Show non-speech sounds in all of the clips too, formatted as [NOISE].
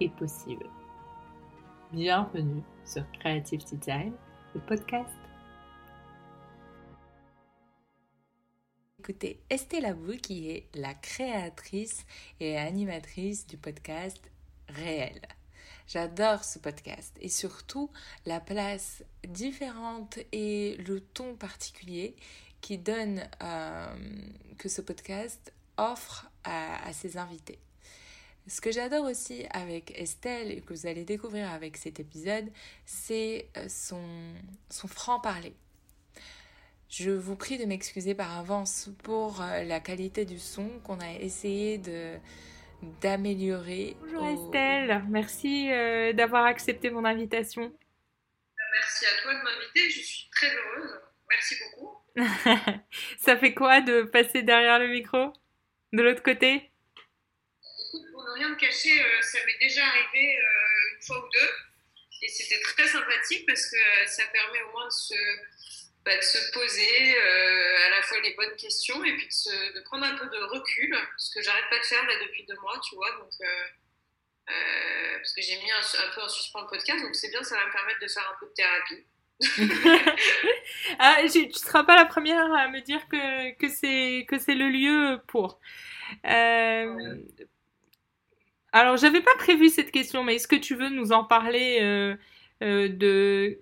est possible. Bienvenue sur Creative Design, le podcast. Écoutez Estelle Abou qui est la créatrice et animatrice du podcast Réel. J'adore ce podcast et surtout la place différente et le ton particulier qui donne euh, que ce podcast offre à, ses invités. Ce que j'adore aussi avec Estelle et que vous allez découvrir avec cet épisode, c'est euh, son, son franc-parler. Je vous prie de m'excuser par avance pour euh, la qualité du son qu'on a essayé de d'améliorer. Bonjour Estelle, merci d'avoir accepté mon invitation. Merci à toi de m'inviter, je suis très heureuse. Merci beaucoup. [LAUGHS] ça fait quoi de passer derrière le micro De l'autre côté? Pour ne rien me cacher, euh, ça m'est déjà arrivé euh, une fois ou deux. Et c'était très sympathique parce que euh, ça permet au moins de se, bah, de se poser à la fois les bonnes questions et puis de, de, prendre un peu de recul. Ce que j'arrête pas de faire là depuis deux mois, tu vois. Donc, parce que j'ai mis un, un, peu en suspens le podcast. Donc c'est bien, ça va me permettre de faire un peu de thérapie. [LAUGHS] ah, tu ne seras pas la première à me dire que, que c'est le lieu pour. Euh, alors, j'avais pas prévu cette question, mais est-ce que tu veux nous en parler euh, euh, de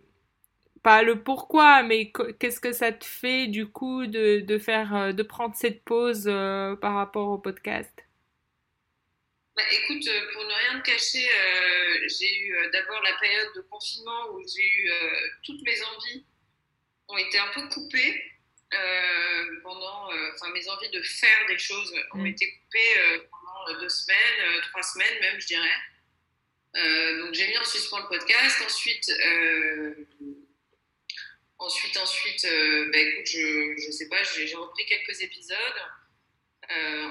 pas le pourquoi, mais qu'est-ce que ça te fait du coup de, de faire de prendre cette pause par rapport au podcast? Bah, écoute, euh, pour ne rien te cacher, euh, j'ai eu euh, d'abord la période de confinement où j'ai eu toutes mes envies ont été un peu coupées. pendant, enfin, mes envies de faire des choses ont mm. été coupées deux semaines, trois semaines même, je dirais. donc j'ai mis en suspens le podcast. Ensuite, ensuite, ensuite, bah, écoute, je, sais pas, j'ai repris quelques épisodes. Euh,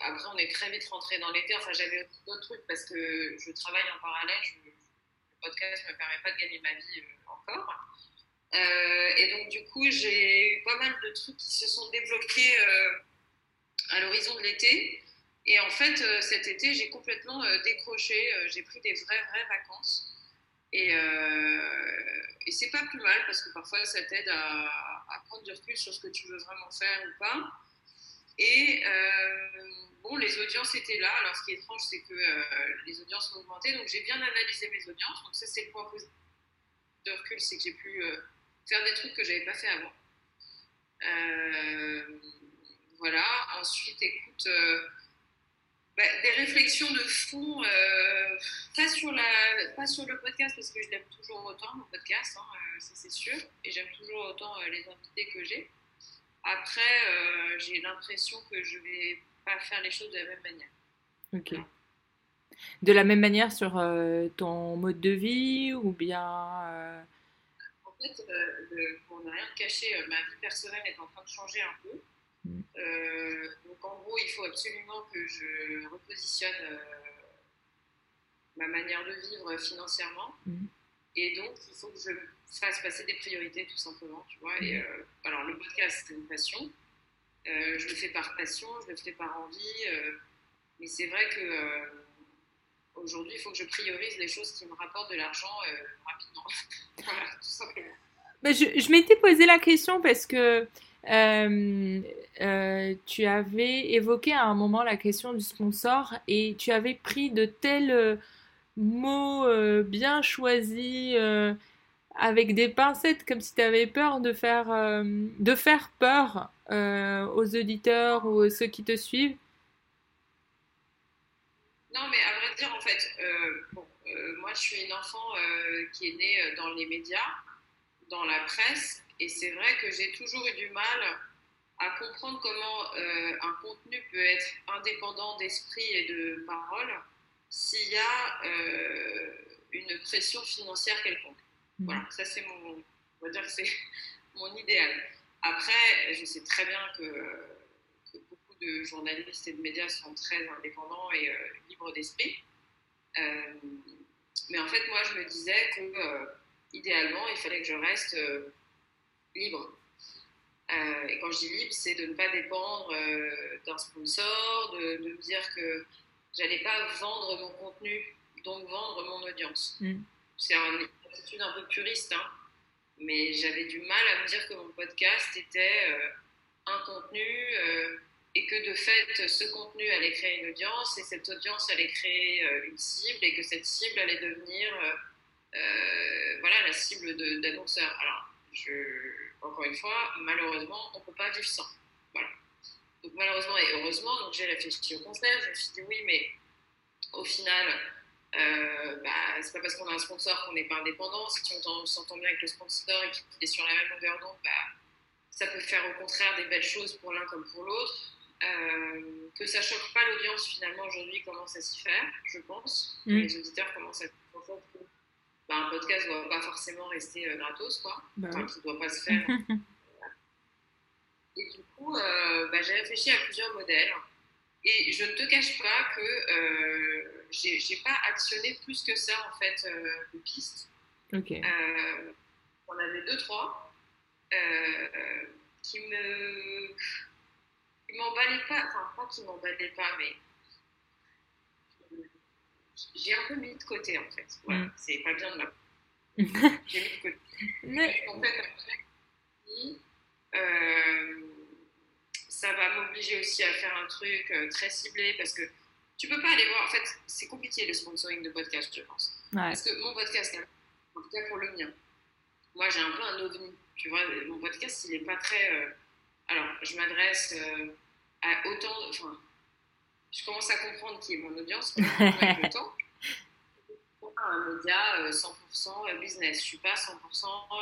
après, on est très vite rentré dans l'été. Enfin, j'avais d'autres trucs parce que je travaille en parallèle. le podcast ne me permet pas de gagner ma vie euh, encore. Euh, et donc, du coup, j'ai eu pas mal de trucs qui se sont débloqués à l'horizon de l'été. Et en fait, cet été, j'ai complètement décroché. j'ai pris des vraies, vraies vacances. Et, et c'est pas plus mal parce que parfois, ça t'aide à, prendre du recul sur ce que tu veux vraiment faire ou pas. Et euh, bon, les audiences étaient là. Alors, ce qui est étrange, c'est que euh, les audiences ont augmenté. Donc, j'ai bien analysé mes audiences. Donc, ça, c'est le point positif de recul, c'est que j'ai pu euh, faire des trucs que je n'avais pas fait avant. voilà. Ensuite, écoute, bah, des réflexions de fond, pas, sur la, pas sur le podcast, parce que je l'aime toujours autant, mon podcast, hein, ça c'est sûr. Et j'aime toujours autant les invités que j'ai. Après, euh, j'ai l'impression que je vais pas faire les choses de la même manière. Ok. De la même manière sur euh, ton mode de vie ou bien. Euh, en fait, pour ne rien cacher, ma vie personnelle est en train de changer un peu. Mm. donc en gros, il faut absolument que je repositionne ma manière de vivre financièrement. Mm. Et donc, il faut que je fasse passer des priorités, tout simplement, tu vois. Et, euh, alors, le podcast, c'est une passion. Euh, je le fais par passion, je le fais par envie. Euh, mais c'est vrai que aujourd'hui, il faut que je priorise les choses qui me rapportent de l'argent rapidement. [LAUGHS] voilà, tout simplement. Bah, je, je m'étais posé la question parce que tu avais évoqué à un moment la question du sponsor et tu avais pris de tels mots euh, bien choisis, euh, avec des pincettes, comme si tu avais peur de faire, euh, de faire peur aux auditeurs ou ceux qui te suivent. Non, mais à vrai dire, en fait, moi je suis une enfant qui est née dans les médias, dans la presse, et c'est vrai que j'ai toujours eu du mal à comprendre comment un contenu peut être indépendant d'esprit et de parole s'il y a une pression financière quelconque. Mmh. Voilà, ça c'est mon, on va dire que c'est [LAUGHS] mon idéal. Après, je sais très bien que, beaucoup de journalistes et de médias sont très indépendants et libres d'esprit. mais en fait, moi, je me disais que idéalement, il fallait que je reste libre. Euh, et quand je dis libre, c'est de ne pas dépendre euh, d'un sponsor, de, me dire que j'allais pas vendre mon contenu, donc vendre mon audience. Mm. C'est une attitude un peu puriste, hein, mais j'avais du mal à me dire que mon podcast était euh, un contenu et que de fait, ce contenu allait créer une audience et cette audience allait créer une cible et que cette cible allait devenir voilà, la cible d'annonceurs. Alors, je encore une fois, malheureusement, on ne peut pas vivre sans. Voilà. Donc malheureusement et heureusement, donc j'ai réfléchi au concept, je me suis dit oui, mais au final, euh, bah, c'est pas parce qu'on a un sponsor qu'on n'est pas indépendant. Si on s'entend bien avec le sponsor et qu'il est sur la même longueur d'onde, bah, ça peut faire au contraire des belles choses pour l'un comme pour l'autre. Euh, que ça choque pas l'audience finalement aujourd'hui commence à s'y faire, je pense. Mm. Les auditeurs commencent à comprendre que bah, un podcast ne doit pas forcément rester euh, gratos, quoi. Bah enfin, ne doit pas se faire. [LAUGHS] et du coup, euh, bah, j'ai réfléchi à plusieurs modèles. Et je ne te cache pas que euh, j'ai pas actionné plus que ça, en fait, euh, de pistes. Ok. on avait deux, trois qui me. qui m'emballaient pas, enfin, pas qui m'emballaient pas, mais j'ai un peu mis de côté en fait. Voilà, mm. c'est pas bien de ma [LAUGHS] J'ai mis de côté. Mais... En fait, après, euh, ça va m'obliger aussi à faire un truc euh, très ciblé parce que tu peux pas aller voir. En fait, c'est compliqué le sponsoring de podcast, je pense. Parce que mon podcast, en tout cas pour le mien, moi j'ai un peu un ovni. Tu vois, mon podcast, il est pas très. Euh, alors, je m'adresse à autant. Enfin, je commence à comprendre qui est mon audience avec le temps. [LAUGHS] un média 100% euh, euh, business. Je ne suis pas 100%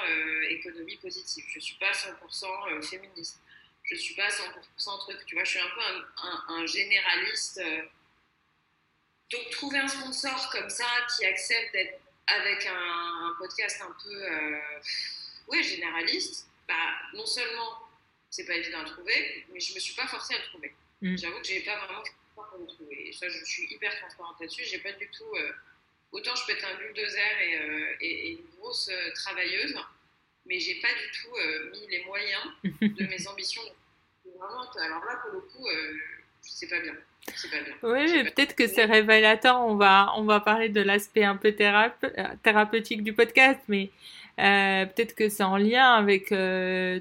euh, économie positive. Je ne suis pas 100% féministe. Je ne suis pas 100% truc. Tu vois, je suis un peu un, généraliste. Donc, trouver un sponsor comme ça qui accepte d'être avec un, podcast un peu ouais, généraliste, bah, non seulement c'est pas évident à trouver, mais je ne me suis pas forcée à le trouver. Mm. J'avoue que j'ai pas vraiment et ça, je suis hyper transparente là-dessus. J'ai pas du tout. Euh, autant je peux être un bulldozer et, euh, et, une grosse euh, travailleuse, mais j'ai pas du tout mis les moyens [LAUGHS] de mes ambitions. Vraiment, alors là, pour le coup, c'est pas bien. Pas bien. Oui, peut-être que c'est révélateur. On va, on va parler de l'aspect un peu thérapeutique du podcast, mais peut-être que c'est en lien avec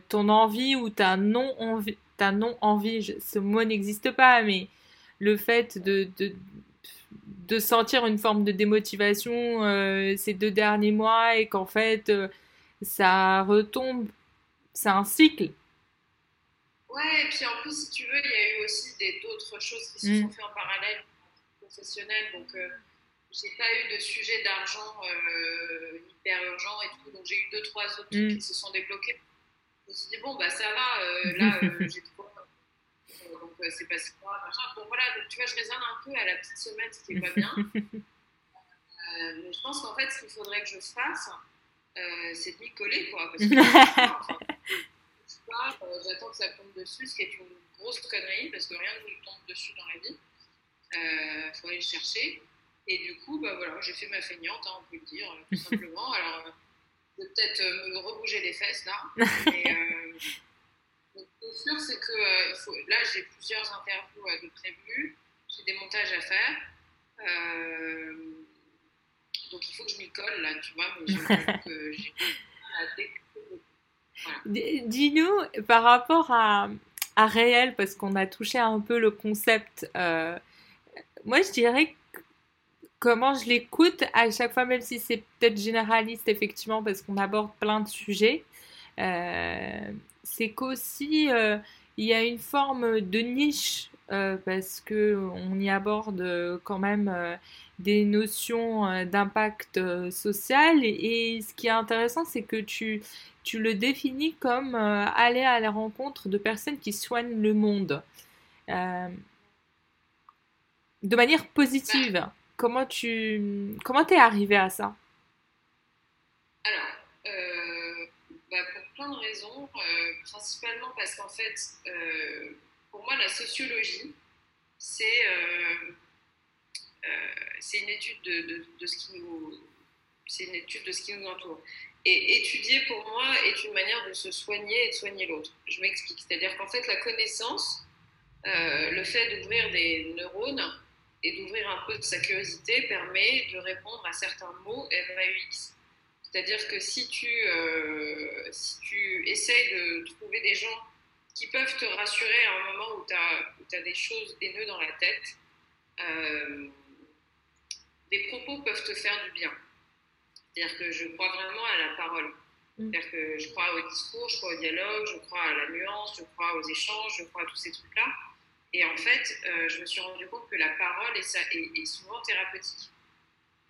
ton envie ou ta non-envie. Ta non-envie, ce mot n'existe pas, mais le fait de, de, sentir une forme de démotivation euh, ces deux derniers mois et qu'en fait euh, ça retombe, c'est un cycle. Ouais, et puis en plus, si tu veux, il y a eu aussi d'autres choses qui se mm. sont faites en parallèle professionnel. Donc, euh, j'ai pas eu de sujet d'argent hyper urgent et tout. Donc, j'ai eu deux, trois autres trucs mm. qui se sont débloqués. Je me suis dit, bon, bah ça va, là, [LAUGHS] j'ai euh, c'est pas quoi, machin. Bon voilà, donc tu vois, je raisonne un peu à la petite semaine, ce qui est pas bien. [LAUGHS] Euh, mais je pense qu'en fait, ce qu'il faudrait que je fasse, euh, c'est de m'y coller, quoi. Parce que [LAUGHS] j'attends que ça tombe dessus, ce qui est une grosse connerie, parce que rien ne tombe dessus dans la vie. Il faut aller le chercher. Et du coup, bah voilà, j'ai fait ma feignante, hein, on peut le dire, tout simplement. Alors, je vais peut-être me rebouger les fesses là. [LAUGHS] Et, le sûr, c'est que euh, là, j'ai plusieurs interviews euh, de prévues, j'ai des montages à faire. Euh, donc, il faut que je m'y colle, là, tu vois, mais que [LAUGHS] j'ai Dis-nous, par rapport à, à réel, parce qu'on a touché un peu le concept, moi je dirais comment je l'écoute à chaque fois, même si c'est peut-être généraliste, effectivement, parce qu'on aborde plein de sujets c'est qu'aussi euh, il y a une forme de niche euh, parce que on y aborde euh, quand même des notions d'impact social. Et, ce qui est intéressant c'est que tu tu le définis comme aller à la rencontre de personnes qui soignent le monde. De manière positive. comment tu comment t'es arrivé à ça? Alors, plein de raisons, euh, principalement parce qu'en fait, euh, pour moi, la sociologie, c'est c'est une étude de, de, ce qui nous c'est une étude de ce qui nous entoure. Et étudier pour moi est une manière de se soigner et de soigner l'autre. Je m'explique. C'est-à-dire qu'en fait, la connaissance, le fait d'ouvrir des neurones, et d'ouvrir un peu sa curiosité permet de répondre à certains mots MAUX. C'est-à-dire que si tu, euh, si tu essayes de trouver des gens qui peuvent te rassurer à un moment où tu as, as, des choses, des nœuds dans la tête, euh, des propos peuvent te faire du bien. C'est-à-dire que je crois vraiment à la parole. Mm. C'est-à-dire que je crois au discours, je crois au dialogue, je crois à la nuance, je crois aux échanges, je crois à tous ces trucs-là. Et en fait, euh, je me suis rendu compte que la parole est, est, souvent thérapeutique.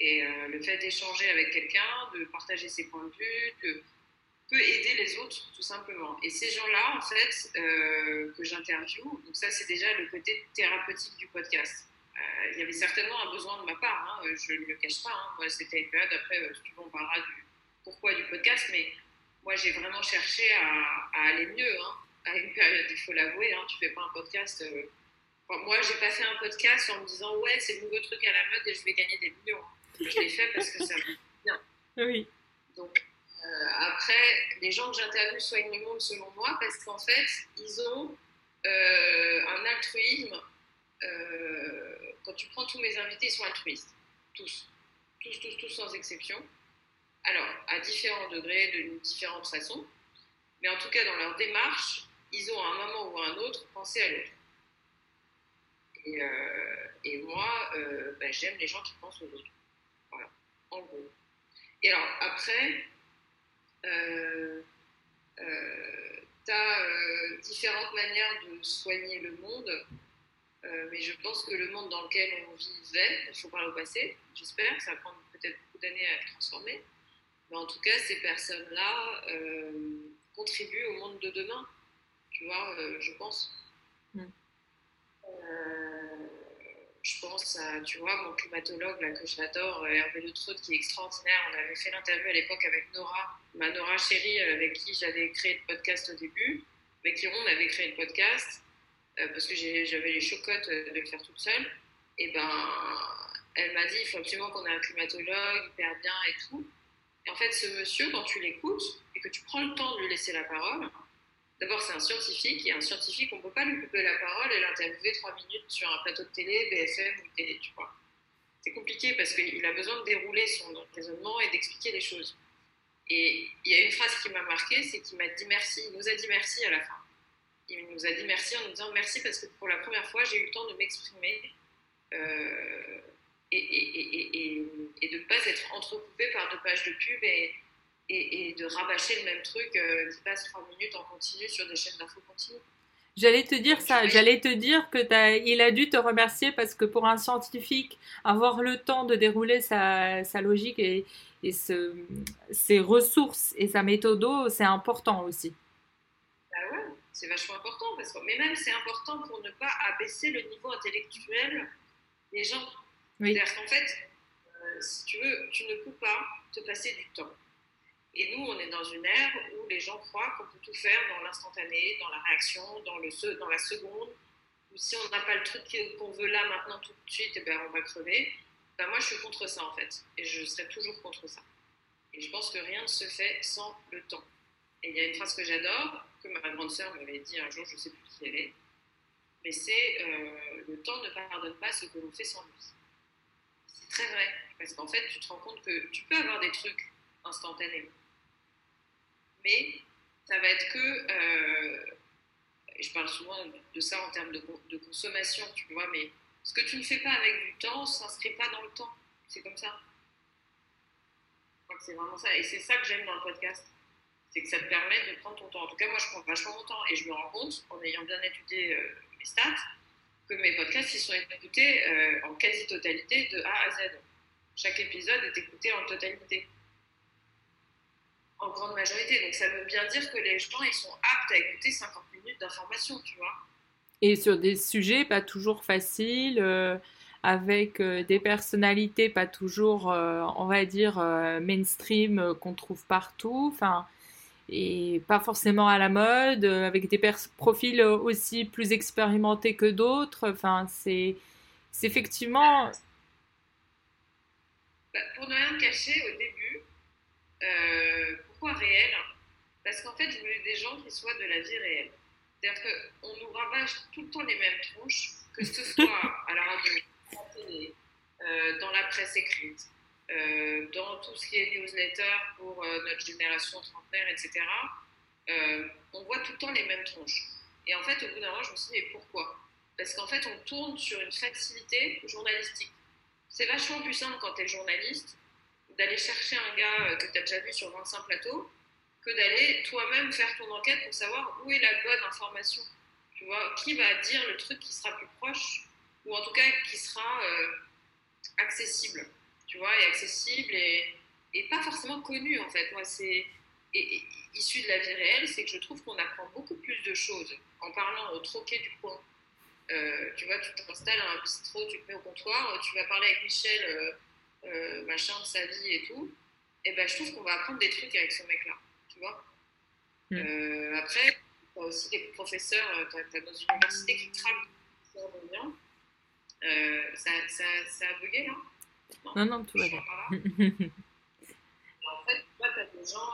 Et euh, le fait d'échanger avec quelqu'un, de partager ses points de vue, peut aider les autres, tout simplement. Et ces gens-là, en fait, euh, que j'interviewe, donc ça, c'est déjà le côté thérapeutique du podcast. il y avait certainement un besoin de ma part, hein, je ne le cache pas. Hein. moi, c'était une période, après, on parlera du pourquoi du podcast, mais moi, j'ai vraiment cherché à, aller mieux. Hein à une période, il faut l'avouer, hein, tu fais pas un podcast. Euh... Moi, j'ai pas fait un podcast en me disant ouais, c'est le nouveau truc à la mode et je vais gagner des millions. Je l'ai fait parce que ça me bien. Oui. Donc euh, après, les gens que j'interviewe soignent le monde selon moi parce qu'en fait, ils ont euh, un altruisme. Euh, quand tu prends tous mes invités, ils sont altruistes, tous, tous, tous, tous sans exception. Alors, à différents degrés, de différentes façons. Mais en tout cas, dans leur démarche, ils ont à un moment ou à un autre pensé à l'autre. Et, et, moi, ben, j'aime les gens qui pensent aux autres. Voilà, en gros. Et alors, après, euh, tu as différentes manières de soigner le monde, mais je pense que le monde dans lequel on vivait, il faut parler au passé, j'espère, ça va prendre peut-être beaucoup d'années à être transformé, mais en tout cas, ces personnes-là contribuent au monde de demain tu vois, euh, je pense. Mm. Euh, je pense à, tu vois, mon climatologue là, que j'adore, euh, Hervé Le Trot, qui est extraordinaire. On avait fait l'interview à l'époque avec Nora, ma Nora chérie, avec qui j'avais créé le podcast au début, avec qui on avait créé le podcast, parce que j'avais les chocottes de le faire toute seule. Et ben, elle m'a dit, il faut absolument qu'on ait un climatologue hyper bien et tout. Et en fait, ce monsieur, quand tu l'écoutes et que tu prends le temps de lui laisser la parole, D'abord, c'est un scientifique, et un scientifique, on ne peut pas lui couper la parole et l'interviewer trois minutes sur un plateau de télé, BFM ou télé, tu vois. C'est compliqué parce qu'il a besoin de dérouler son raisonnement et d'expliquer les choses. Et il y a une phrase qui m'a marqué, c'est qu'il m'a dit merci, il nous a dit merci à la fin. Il nous a dit merci en nous disant merci parce que pour la première fois, j'ai eu le temps de m'exprimer euh, et, et, et, de ne pas être entrecoupé par deux pages de pub et, et, de rabâcher le même truc euh, qui passe trois minutes en continu sur des chaînes d'infos continues. J'allais te dire ça, j'allais te dire que il a dû te remercier parce que pour un scientifique, avoir le temps de dérouler sa, sa logique et, et ce, ses ressources et sa méthode, c'est important aussi. Bah ouais, c'est vachement important, parce que, mais même c'est important pour ne pas abaisser le niveau intellectuel des gens. Oui. C'est-à-dire qu'en fait, euh, si tu veux, tu ne peux pas te passer du temps. Et nous, on est dans une ère où les gens croient qu'on peut tout faire dans l'instantané, dans la réaction, dans, le, dans la seconde. Si on n'a pas le truc qu'on veut là, maintenant, tout de suite, eh ben, on va crever. Ben, moi, je suis contre ça, en fait. Et je serai toujours contre ça. Et je pense que rien ne se fait sans le temps. Et il y a une phrase que j'adore, que ma grande sœur m'avait dit un jour, je ne sais plus qui elle est, mais c'est euh, le temps ne pardonne pas ce que l'on fait sans lui. C'est très vrai, parce qu'en fait, tu te rends compte que tu peux avoir des trucs instantanément mais ça va être que, euh, je parle souvent de ça en termes de, consommation, tu vois, mais ce que tu ne fais pas avec du temps s'inscrit pas dans le temps. C'est comme ça. C'est vraiment ça. Et c'est ça que j'aime dans le podcast. C'est que ça te permet de prendre ton temps. En tout cas, moi, je prends vachement mon temps et je me rends compte, en ayant bien étudié euh, mes stats, que mes podcasts, ils sont écoutés euh, en quasi-totalité de A à Z. Chaque épisode est écouté en totalité en grande majorité. Donc ça veut bien dire que les gens, ils sont aptes à écouter 50 minutes d'information, tu vois. Et sur des sujets pas toujours faciles, euh, avec des personnalités pas toujours, on va dire, mainstream qu'on trouve partout. Enfin, et pas forcément à la mode, avec des profils aussi plus expérimentés que d'autres. Enfin, c'est effectivement bah, pour ne rien cacher, au début, euh, pourquoi réel Parce qu'en fait, je voulais des gens qui soient de la vie réelle. C'est-à-dire qu'on nous rabâche tout le temps les mêmes tronches, que ce [LAUGHS] soit à la radio, à la télé, euh, dans la presse écrite, euh, dans tout ce qui est newsletter pour notre génération trentenaire, etc. on voit tout le temps les mêmes tronches. Et en fait, au bout d'un moment, je me suis dit, mais pourquoi? Parce qu'en fait, on tourne sur une facilité journalistique c'est vachement plus simple quand tu es journaliste d'aller chercher un gars euh, que tu as déjà vu sur 25 plateaux que d'aller toi-même faire ton enquête pour savoir où est la bonne information. Tu vois, qui va dire le truc qui sera plus proche ou en tout cas qui sera euh, accessible. Tu vois, et accessible et, et, pas forcément connu en fait. Moi, c'est issu de la vie réelle, c'est que je trouve qu'on apprend beaucoup plus de choses en parlant au troquet du coin euh, tu vois, tu t'installes à un bistrot, tu te mets au comptoir, tu vas parler avec Michel, euh, machin de sa vie et tout. Et ben, je trouve qu'on va apprendre des trucs avec ce mec-là, tu vois. Mm. après, tu as aussi des professeurs, tu as, dans une université qui travaillent bien. ça, ça, ça, a bugué là Non, non, tout va bien. [LAUGHS] en fait, tu as des gens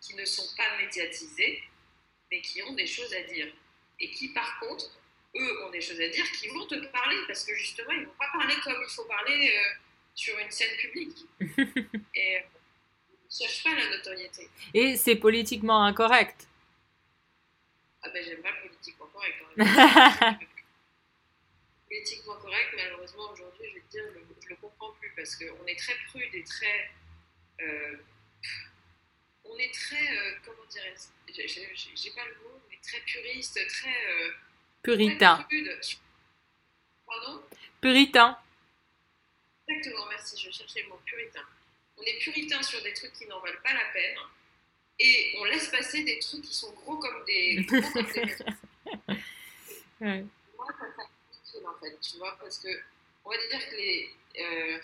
qui ne sont pas médiatisés, mais qui ont des choses à dire et qui, par contre, eux ont des choses à dire, qui vont te parler, parce que justement, ils ne vont pas parler comme il faut parler euh, sur une scène publique. [LAUGHS] et euh, ne cherchent pas la notoriété. Et c'est politiquement incorrect. Ah ben j'aime pas politiquement correct. Hein. [LAUGHS] politiquement correct, malheureusement, aujourd'hui, je vais te dire, je ne le comprends plus, parce qu'on est très prude et très... Euh, on est très... comment dirais-je J'ai pas le mot, très puriste, très. Puritain. Pardon? Puritain. Exactement, merci, je cherchais le mot puritain. On est puritain sur des trucs qui n'en valent pas la peine et on laisse passer des trucs qui sont gros comme des. Gros comme des... [LAUGHS] ouais. Moi, ça fait en fait, tu vois, parce que on va dire que les, euh,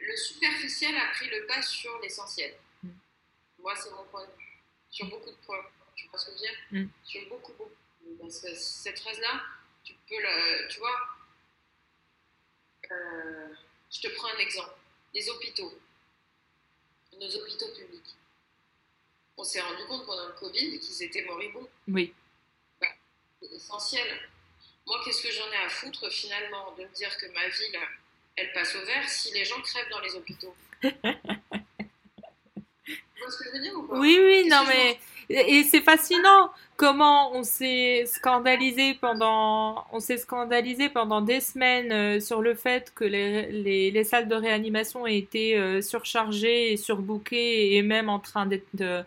le superficiel a pris le pas sur l'essentiel. Mm. Moi, c'est mon point de vue. Sur beaucoup de points. Tu vois ce que je veux dire? Mm. Sur beaucoup, beaucoup. Parce que cette phrase-là, tu peux la. Tu vois euh, Je te prends un exemple. Les hôpitaux. Nos hôpitaux publics. On s'est rendu compte pendant le Covid qu'ils étaient moribonds. Oui. Bah, c'est essentiel. Moi, qu'est-ce que j'en ai à foutre finalement de me dire que ma ville, elle passe au vert si les gens crèvent dans les hôpitaux? [LAUGHS] Tu vois ce que je veux dire ou pas? Oui, oui, non, mais. Et c'est fascinant comment on s'est scandalisé pendant, on s'est scandalisé pendant des semaines euh, sur le fait que les, les, les, salles de réanimation aient été euh, surchargées et surbookées et même en train d'être euh,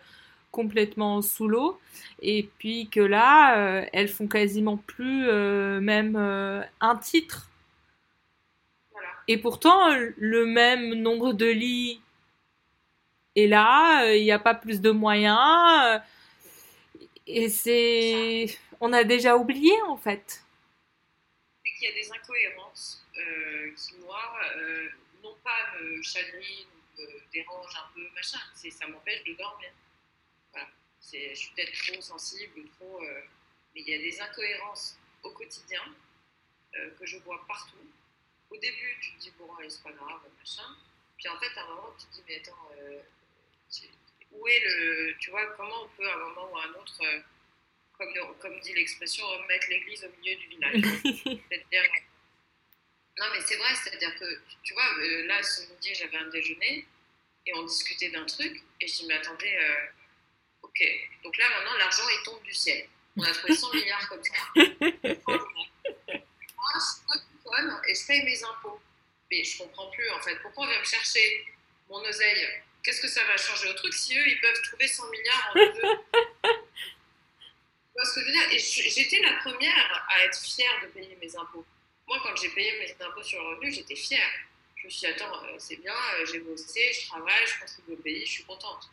complètement sous l'eau. Et puis que là, elles font quasiment plus même un titre. Et pourtant, le même nombre de lits et là, euh, il n'y a pas plus de moyens. Euh, et c'est. On a déjà oublié, en fait. C'est qu'il y a des incohérences euh, qui, moi, non pas me chagrinent, me dérangent un peu, machin. Ça m'empêche de dormir. Voilà. Je suis peut-être trop sensible, trop. mais il y a des incohérences au quotidien que je vois partout. Au début, tu te dis, bon, c'est pas grave, machin. Puis en fait, à un moment, tu te dis, mais attends, où est le. Tu vois, comment on peut à un moment ou à un autre, euh, comme, comme dit l'expression, remettre l'église au milieu du village [LAUGHS] C'est-à-dire. Non, mais c'est vrai, c'est-à-dire que, tu vois, euh, là, ce midi, j'avais un déjeuner et on discutait d'un truc et je dis, mais attendez, euh, ok, donc là, maintenant, l'argent, il tombe du ciel. On a trouvé 100 milliards comme ça. [LAUGHS] Moi, je et je paye mes impôts. Mais je comprends plus, en fait. Pourquoi on vient me chercher mon oseille qu'est-ce que ça va changer au truc si eux, ils peuvent trouver 100 milliards en deux Tu vois ce que je veux dire? Et j'étais la première à être fière de payer mes impôts. Moi, quand j'ai payé mes impôts sur le revenu, j'étais fière. Je me suis dit, attends, euh, c'est bien, euh, j'ai bossé, je travaille, je que au pays, je suis contente.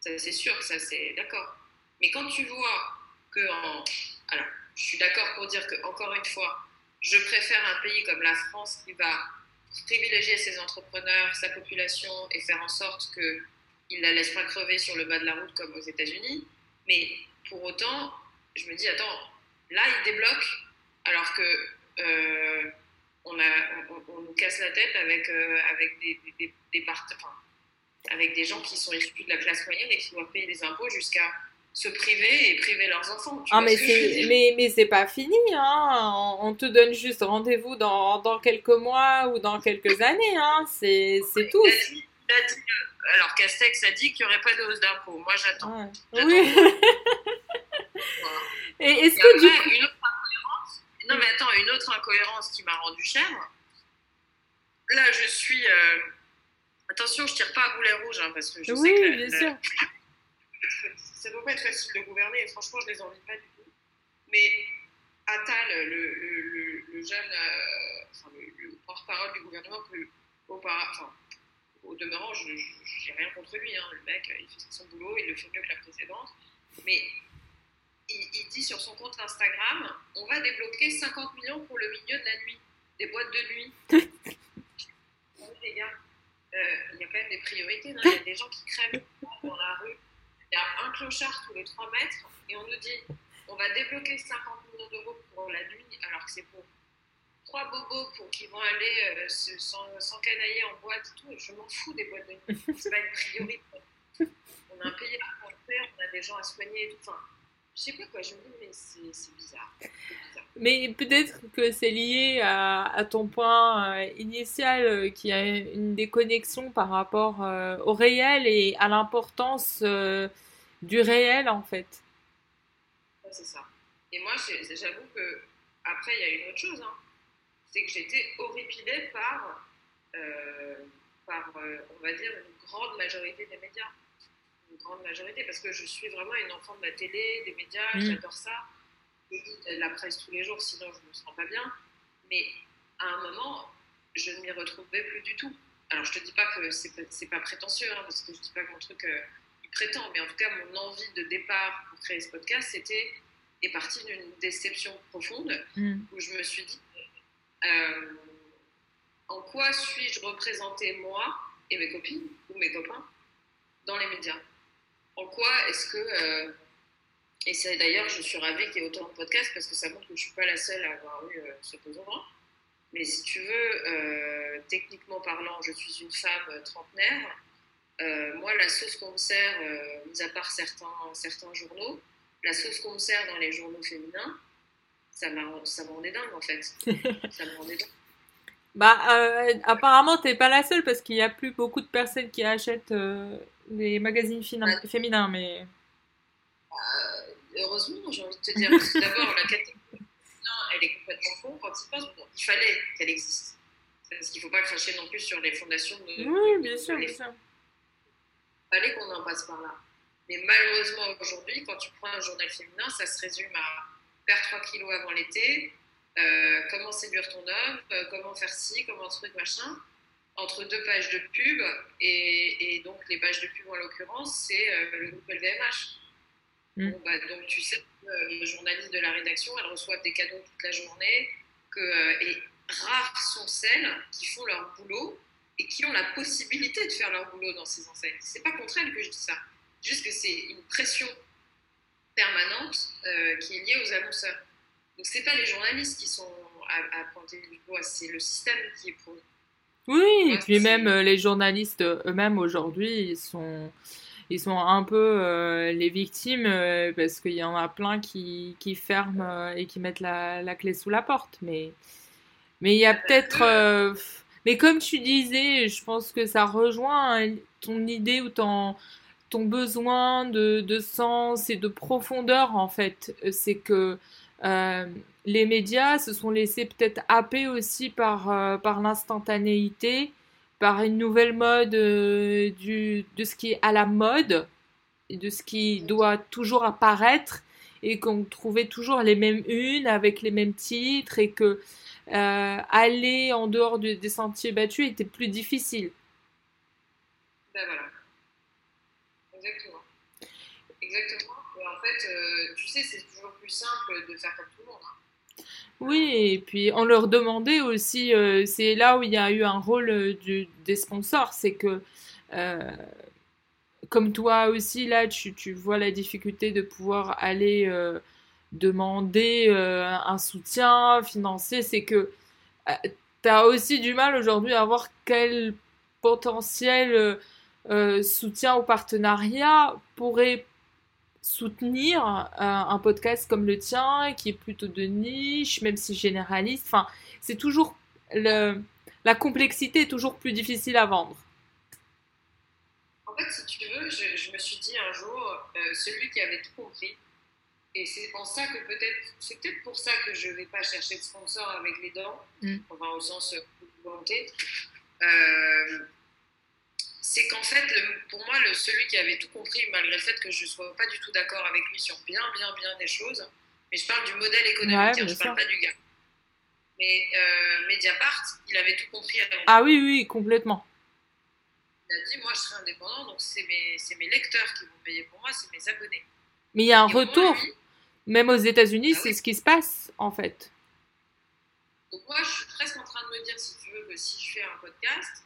C'est sûr, ça c'est d'accord. Mais quand tu vois que, alors, je suis d'accord pour dire que, encore une fois, je préfère un pays comme la France qui va privilégier ses entrepreneurs, sa population et faire en sorte qu'il ne la laisse pas crever sur le bas de la route comme aux États-Unis. Mais pour autant, je me dis, attends, là, il débloque alors que euh, on, a, on, nous casse la tête avec, euh, avec des, des, des, avec des gens qui sont issus de la classe moyenne et qui doivent payer des impôts jusqu'à se priver et priver leurs enfants. ah, mais c'est, mais, mais c'est pas fini, hein. On te donne juste rendez-vous dans, dans, quelques mois ou dans quelques années, hein. C'est, tout. alors, Castex a dit qu'il n'y aurait pas de hausse d'impôts. Moi, j'attends. Oui. Et est-ce que du coup... Une autre incohérence... Non, mais attends, une autre incohérence qui m'a rendu cher. Là, je suis... Euh, attention, je tire pas à boulet rouge, hein, parce que je oui, sais que... bien sûr [LAUGHS] ça doit pas être facile de gouverner, et franchement, je ne les envie pas du tout. Mais Attal, le, le, le, jeune, euh, enfin, le, porte-parole du gouvernement, que, au, enfin, au demeurant, je n'ai rien contre lui. Hein. Le mec, il fait son boulot, il le fait mieux que la précédente. Mais il, il, dit sur son compte Instagram on va débloquer 50 millions pour le milieu de la nuit, des boîtes de nuit. [LAUGHS] les gars, euh, il y a quand même des priorités. Il y a des gens qui crèvent dans la rue il y a un clochard tous les 3 mètres et on nous dit on va débloquer 50 millions d'euros pour la nuit alors que c'est pour trois bobos pour qui vont aller euh, s'encanailler en boîte et tout. Je m'en fous des boîtes de nuit. C'est pas une priorité. [LAUGHS] On a un pays à faire, on a des gens à soigner et tout. Enfin, je sais pas quoi, je me dis, mais c'est bizarre. bizarre. Mais peut-être que c'est lié à, à, ton point euh, initial, euh, qui a une déconnexion par rapport euh, au réel et à l'importance euh, du réel, en fait. Ouais, c'est ça. Et moi, j'avoue que après, il y a une autre chose. Hein. C'est que j'étais horripilée par, euh, par on va dire, une grande majorité des médias une grande majorité, parce que je suis vraiment une enfant de la télé, des médias, mmh. j'adore ça. Je lis la presse tous les jours, sinon je ne me sens pas bien. Mais à un moment, je ne m'y retrouvais plus du tout. Alors je te dis pas que c'est pas, pas prétentieux, hein, parce que je dis pas que mon truc euh, il prétend, mais en tout cas mon envie de départ pour créer ce podcast, c'était est partie d'une déception profonde mmh. où je me suis dit euh, en quoi suis-je représentée moi et mes copines ou mes copains dans les médias? En quoi est-ce que. Euh, et c'est d'ailleurs, je suis ravie qu'il y ait autant de podcasts parce que ça montre que je ne suis pas la seule à avoir eu euh, ce besoin. Mais si tu veux, euh, techniquement parlant, je suis une femme trentenaire. moi, la sauce qu'on me sert, mis à part certains, certains journaux, la sauce qu'on me sert dans les journaux féminins, ça m'en est dingue en fait. [LAUGHS] ça m'en est dingue. Bah, euh, apparemment, t'es pas la seule parce qu'il y a plus beaucoup de personnes qui achètent des magazines féminins, mais. Euh, heureusement, j'ai envie de te dire. D'abord, la catégorie elle est complètement con quand il passe. il fallait qu'elle existe. Parce qu'il ne faut pas cracher non plus sur les fondations de. Oui, bien sûr, bien sûr. Il fallait qu'on en passe par là. Mais malheureusement, aujourd'hui, quand tu prends un journal féminin, ça se résume à perdre 3 kilos avant l'été, euh, comment séduire ton homme, euh, comment faire ci, comment truc, machin entre deux pages de pub, et, donc les pages de pub en l'occurrence, c'est euh, le groupe LVMH. Mm. bah, donc tu sais, euh, les journalistes de la rédaction, elles reçoivent des cadeaux toute la journée, que, euh, et rares sont celles qui font leur boulot et qui ont la possibilité de faire leur boulot dans ces enseignes. C'est pas contre elles que je dis ça, juste que c'est une pression permanente qui est liée aux annonceurs. Donc c'est pas les journalistes qui sont à, à pointer du doigt, c'est le système qui est oui, et puis même euh, les journalistes eux-mêmes aujourd'hui, ils sont, ils sont un peu euh, les victimes euh, parce qu'il y en a plein qui, qui ferment et qui mettent la, la, clé sous la porte. Mais, mais il y a peut-être. mais comme tu disais, je pense que ça rejoint ton idée ou ton, ton besoin de, de sens et de profondeur en fait. C'est que euh, les médias se sont laissés peut-être happer aussi par, euh, par l'instantanéité, par une nouvelle mode euh, du, de ce qui est à la mode, et de ce qui doit toujours apparaître, et qu'on trouvait toujours les mêmes unes avec les mêmes titres, et que aller en dehors des sentiers battus était plus difficile. Ben voilà. Exactement. Exactement en euh, tu sais, c'est toujours plus simple de faire comme tout le monde. Hein. Oui, et puis on leur demandait aussi, euh, c'est là où il y a eu un rôle euh, des sponsors, c'est que euh, comme toi aussi, là, tu, vois la difficulté de pouvoir aller euh, demander euh, un soutien financier, c'est que tu as aussi du mal aujourd'hui à voir quel potentiel soutien ou partenariat pourrait soutenir euh, un podcast comme le tien, qui est plutôt de niche, même si généraliste. Enfin, c'est toujours le, la complexité est toujours plus difficile à vendre. En fait, si tu veux, je, je me suis dit un jour, euh, celui qui avait tout compris, et c'est en ça que peut-être, c'est peut-être pour ça que je ne vais pas chercher de sponsor avec les dents, mm. enfin au sens volonté. Euh, c'est qu'en fait, le, pour moi, le, celui qui avait tout compris, malgré le fait que je ne sois pas du tout d'accord avec lui sur bien, bien, bien des choses, mais je parle du modèle économique, ouais, hein, je ne parle pas du gars. Mais euh, Mediapart, il avait tout compris. Ah oui, oui, complètement. Il a dit, moi, je serai indépendant, donc c'est mes, mes, lecteurs qui vont payer pour moi, c'est mes abonnés. Mais il y a un Et retour. Moi, lui, Même aux États-Unis, ah, c'est oui. ce qui se passe, en fait. Donc moi, je suis presque en train de me dire, si tu veux, que si je fais un podcast,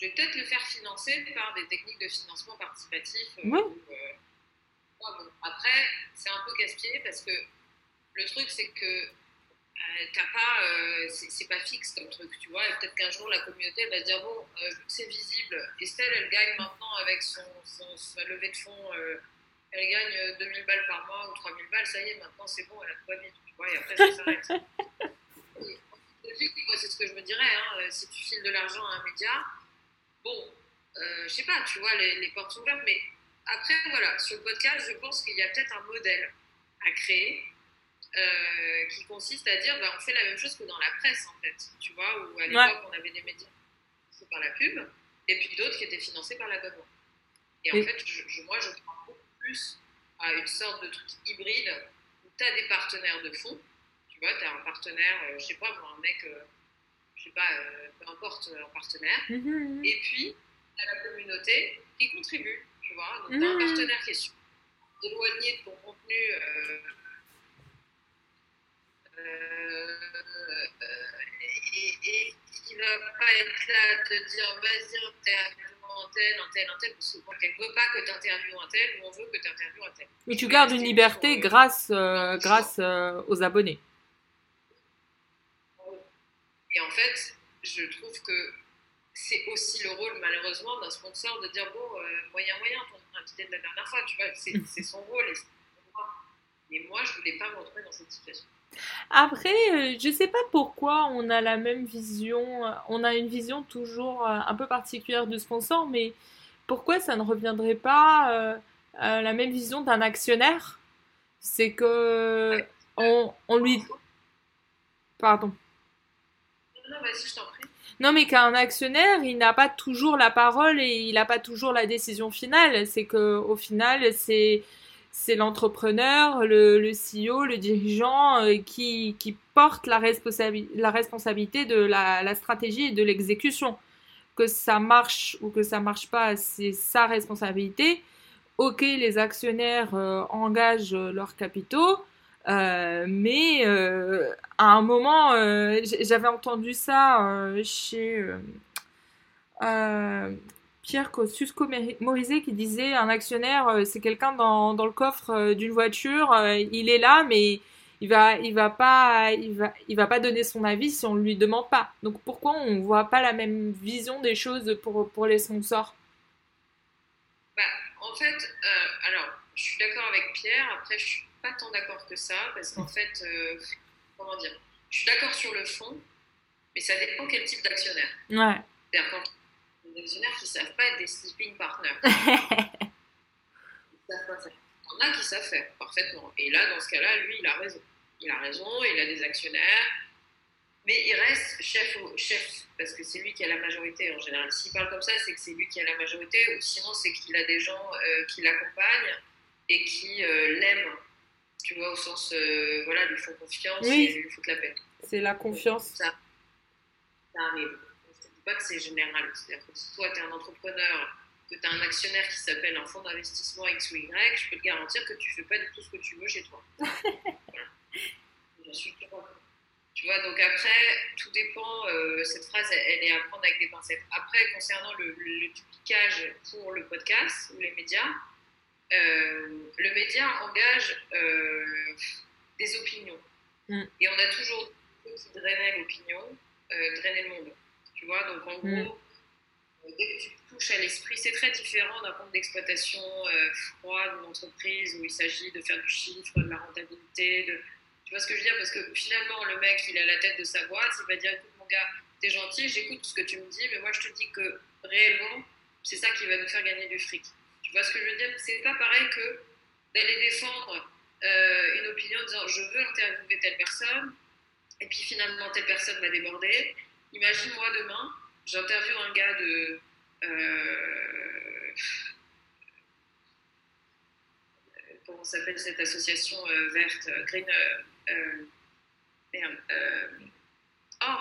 je vais peut-être le faire financer par des techniques de financement participatif. Euh, euh, bon. Après, c'est un peu casse-pied parce que le truc, c'est que euh, t'as pas, euh, c'est pas fixe comme truc, tu vois. Peut-être qu'un jour, la communauté va dire bon, vu que c'est visible, Estelle, elle gagne maintenant avec son, son sa levée de fonds, elle gagne 2000 balles par mois ou 3000 balles, ça y est, maintenant c'est bon, elle a pas vite, tu vois, et après ça s'arrête. [LAUGHS] c'est ce que je me dirais, hein, si tu files de l'argent à un média, bon, euh, je sais pas, tu vois, les, les, portes sont ouvertes, mais après, voilà, sur le podcast, je pense qu'il y a peut-être un modèle à créer euh, qui consiste à dire, bah, on fait la même chose que dans la presse, en fait, tu vois, où à l'époque, ouais. on avait des médias financés par la pub, et puis d'autres qui étaient financés par l'abonnement. Et en fait, je, je, moi, je crois beaucoup plus à une sorte de truc hybride où tu as des partenaires de fond, tu vois, tu as un partenaire, euh, je sais pas, moi, un mec euh, je sais pas, euh, peu importe, un partenaire. Mmh. Et puis, à la communauté qui contribue, tu vois. Donc, tu as un partenaire qui est éloigné de ton contenu. Euh, euh, et, et, qui va pas être là à te dire vas-y, interview un tel, un tel, un tel, parce qu'elle ne veut pas que tu interviewes un tel, ou on veut que tu interviewes un tel. Mais tu gardes une liberté grâce, euh, grâce euh, aux abonnés. Et en fait, je trouve que c'est aussi le rôle, malheureusement, d'un sponsor de dire bon, euh, moyen, moyen, ton invité de la dernière fois, tu vois, c'est son rôle. Et mais moi, je ne voulais pas me retrouver dans cette situation. Après, euh, je ne sais pas pourquoi on a la même vision, on a une vision toujours euh, un peu particulière du sponsor, mais pourquoi ça ne reviendrait pas euh, à la même vision d'un actionnaire? C'est que ouais. on, on lui... Pardon. Non, mais qu'un actionnaire, il n'a pas toujours la parole et il n'a pas toujours la décision finale. C'est que au final, c'est c'est l'entrepreneur, le, CEO, le dirigeant euh, qui, qui, porte la, la responsabilité de la, la, stratégie et de l'exécution. Que ça marche ou que ça marche pas, c'est sa responsabilité. Ok, les actionnaires euh, engagent leurs capitaux, euh, mais euh, à un moment, euh, j'avais entendu ça chez Pierre Kosciusko-Morizet qui disait un actionnaire, c'est quelqu'un dans, le coffre d'une voiture, il est là, mais il va, il va pas, il va, il va pas donner son avis si on lui demande pas. Donc pourquoi on voit pas la même vision des choses pour, pour les sponsors? Bah, En fait, alors, je suis d'accord avec Pierre. Après, je suis pas tant d'accord que ça, parce qu'en fait, euh, comment dire, je suis d'accord sur le fond, mais ça dépend quel type d'actionnaire. Ouais. C'est-à-dire quand des actionnaires qui savent pas être des sleeping partners. [LAUGHS] Il y en a qui savent faire parfaitement. Et là, dans ce cas-là, lui, il a raison. Il a raison, il a des actionnaires, mais il reste chef, au, chef parce que c'est lui qui a la majorité en général. S'il parle comme ça, c'est que c'est lui qui a la majorité, ou sinon, c'est qu'il a des gens euh, qui l'accompagnent et qui euh, l'aiment tu vois, au sens, euh, voilà, lui font confiance oui. et lui foutent la paix. C'est la confiance. Ça, ça arrive. Je ne dis pas que c'est général. C'est-à-dire que si toi, tu es un entrepreneur, que tu as un actionnaire qui s'appelle un fonds d'investissement X ou Y, je peux te garantir que tu ne fais pas du tout ce que tu veux chez toi. [LAUGHS] voilà. Je suis Tu vois, donc après, tout dépend, euh, cette phrase, elle, est à prendre avec des pincettes. Après, concernant le, le, duplicage pour le podcast ou les médias, euh, le média engage euh, des opinions. Mm. Et on a toujours qui drainaient l'opinion, drainaient le monde. Tu vois, donc en mm. gros, dès que tu touches à l'esprit, c'est très différent d'un compte d'exploitation froid d'une entreprise où il s'agit de faire du chiffre, de la rentabilité, de tu vois ce que je veux dire? Parce que finalement, le mec, il a la tête de sa boîte, il va dire écoute, mon gars, t'es gentil, j'écoute ce que tu me dis, mais moi, je te dis que réellement, c'est ça qui va nous faire gagner du fric. Tu vois ce que je veux dire? C'est pas pareil que d'aller défendre euh, une opinion en disant je veux interviewer telle personne, et puis finalement, telle personne va déborder. Imagine-moi demain, j'interviewe un gars de. Euh, comment s'appelle cette association euh, verte, Green, euh, merde. Euh, oh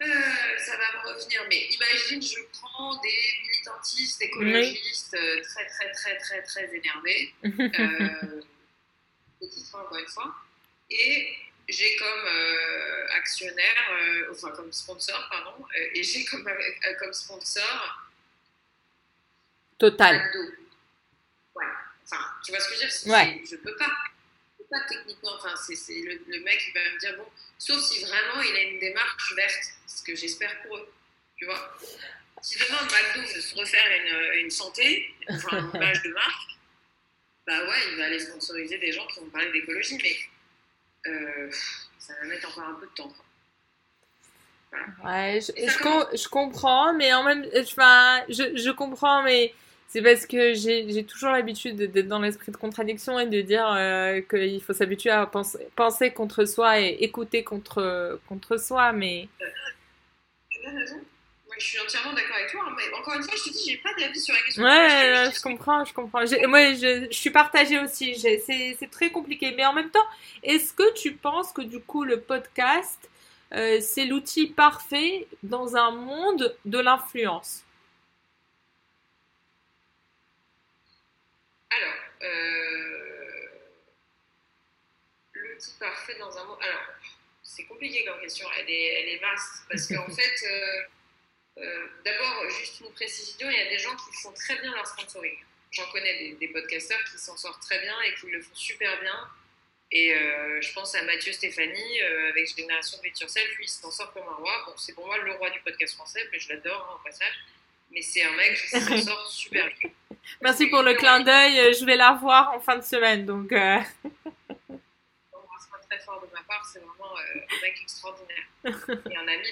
ça va me revenir, mais imagine, je prends des militantistes écologistes très, très, très, très, très énervés, [LAUGHS] euh, encore une fois, et j'ai comme actionnaire, enfin comme sponsor, pardon, et j'ai comme, comme sponsor Total. Ouais. Enfin, tu vois ce que je veux dire ouais. Je peux pas techniquement, enfin, c'est le, mec qui va me dire, bon, sauf si vraiment il a une démarche verte, ce que j'espère pour eux, tu vois. Si demain McDo veut se refaire une, une santé, enfin une image de marque, bah ouais, il va aller sponsoriser des gens qui vont parler d'écologie, mais euh, ça va mettre encore un peu de temps. Ouais, je, je, je, comprends, mais en même enfin, je, je comprends, mais c'est parce que j'ai toujours l'habitude d'être dans l'esprit de contradiction et de dire euh, qu'il faut s'habituer à penser, penser, contre soi et écouter contre, contre soi, mais... Raison. Moi, je suis entièrement d'accord avec toi, hein, mais encore une fois, je te dis, j'ai pas d'avis sur la question. Ouais, je, comprends, je comprends. Moi, je, je, suis partagée aussi. C'est très compliqué. Mais en même temps, est-ce que tu penses que du coup, le podcast, euh, c'est l'outil parfait dans un monde de l'influence? Alors, euh, l'outil parfait dans un mot. Alors, c'est compliqué comme question, elle est, elle est vaste. Parce qu'en [LAUGHS] fait, euh, euh, d'abord, juste une précision il y a des gens qui font très bien leur sponsoring. J'en connais des, des podcasteurs qui s'en sortent très bien et qui le font super bien. Et je pense à Mathieu Stéphanie avec Génération It Self, lui il s'en sort comme un roi. Bon, c'est pour moi le roi du podcast français, mais je l'adore hein, au passage. Mais c'est un mec qui s'en [LAUGHS] sort super bien. Merci pour le clin d'œil. Je vais la voir en fin de semaine. Donc, euh... très fort de ma part. C'est vraiment euh, un mec extraordinaire [LAUGHS] et un ami.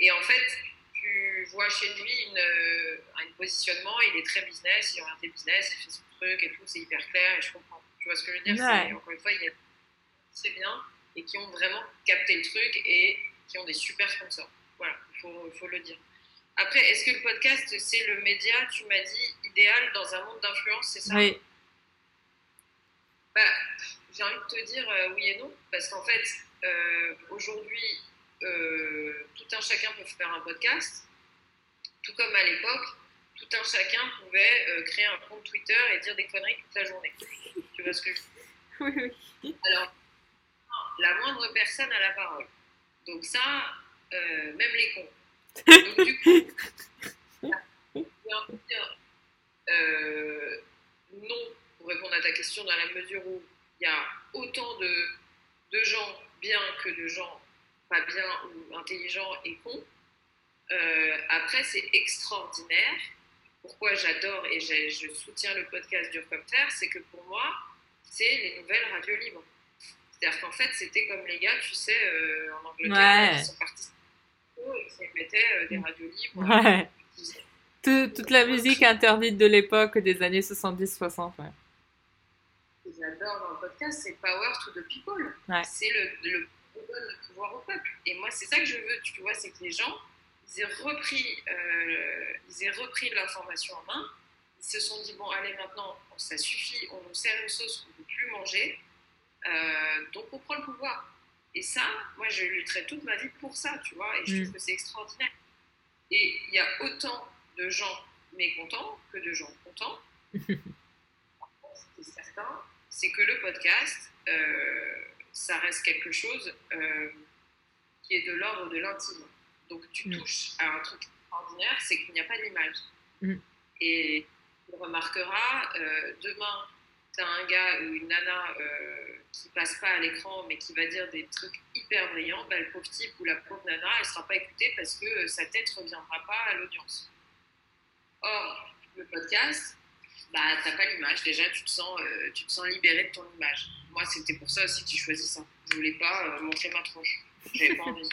Et en fait, tu vois chez lui une, un positionnement. Il est très business. Il orienté business. Il fait son truc et tout. C'est hyper clair et je comprends. Tu vois ce que je veux dire? Encore une fois, il c'est bien et qui ont vraiment capté le truc et qui ont des super sponsors. Voilà, il faut, faut le dire. Après, est-ce que le podcast, c'est le média, tu m'as dit, idéal dans un monde d'influence, c'est ça Oui. Bah, j'ai envie de te dire euh, oui et non, parce qu'en fait, euh, aujourd'hui, euh, tout un chacun peut faire un podcast, tout comme à l'époque, tout un chacun pouvait créer un compte Twitter et dire des conneries toute la journée. tu vois ce que je veux dire Oui, Alors, la moindre personne a la parole. Donc ça, même les cons. Donc, du coup, euh, non, pour répondre à ta question, dans la mesure où il y a autant de, de gens bien que de gens pas bien ou intelligents et cons. Euh, après, c'est extraordinaire. Pourquoi j'adore et je soutiens le podcast d'Urcopter, c'est que pour moi, c'est les nouvelles radios libres. C'est-à-dire qu'en fait, c'était comme les gars, tu sais, euh, en Angleterre, qui sont partis et qui mettaient des radios libres. Ouais [LAUGHS] toute la musique interdite de l'époque des années 70-60. Ouais. J'adore dans le podcast, c'est Power to the People. C'est le, le, pouvoir au peuple. Et moi, c'est ça que je veux, tu vois, c'est que les gens, ils aient repris, euh, ils aient repris l'information en main. Ils se sont dit, bon, allez, maintenant, ça suffit, on nous sert une sauce qu'on ne peut plus manger. Euh, donc, on prend le pouvoir. Et ça, moi, je lutterai toute ma vie pour ça, tu vois, et je trouve mm. que c'est extraordinaire. Et il y a autant de gens mécontents que de gens contents. [LAUGHS] c'est certain, c'est que le podcast, euh, ça reste quelque chose euh, qui est de l'ordre de l'intime. Donc tu Mm. touches à un truc extraordinaire, c'est qu'il n'y a pas d'image. Mm. Et tu remarqueras, euh, demain, tu un gars ou une nana euh, qui passe pas à l'écran mais qui va dire des trucs hyper brillants, bah, le pauvre type ou la pauvre nana, elle sera pas écoutée parce que euh, sa tête reviendra pas à l'audience. Or, le podcast, bah, t'as pas l'image. Déjà, tu te, sens, euh, tu te sens libéré de ton image. Moi, c'était pour ça aussi que j'ai choisi ça. Je voulais pas montrer ma tronche. J'avais pas envie.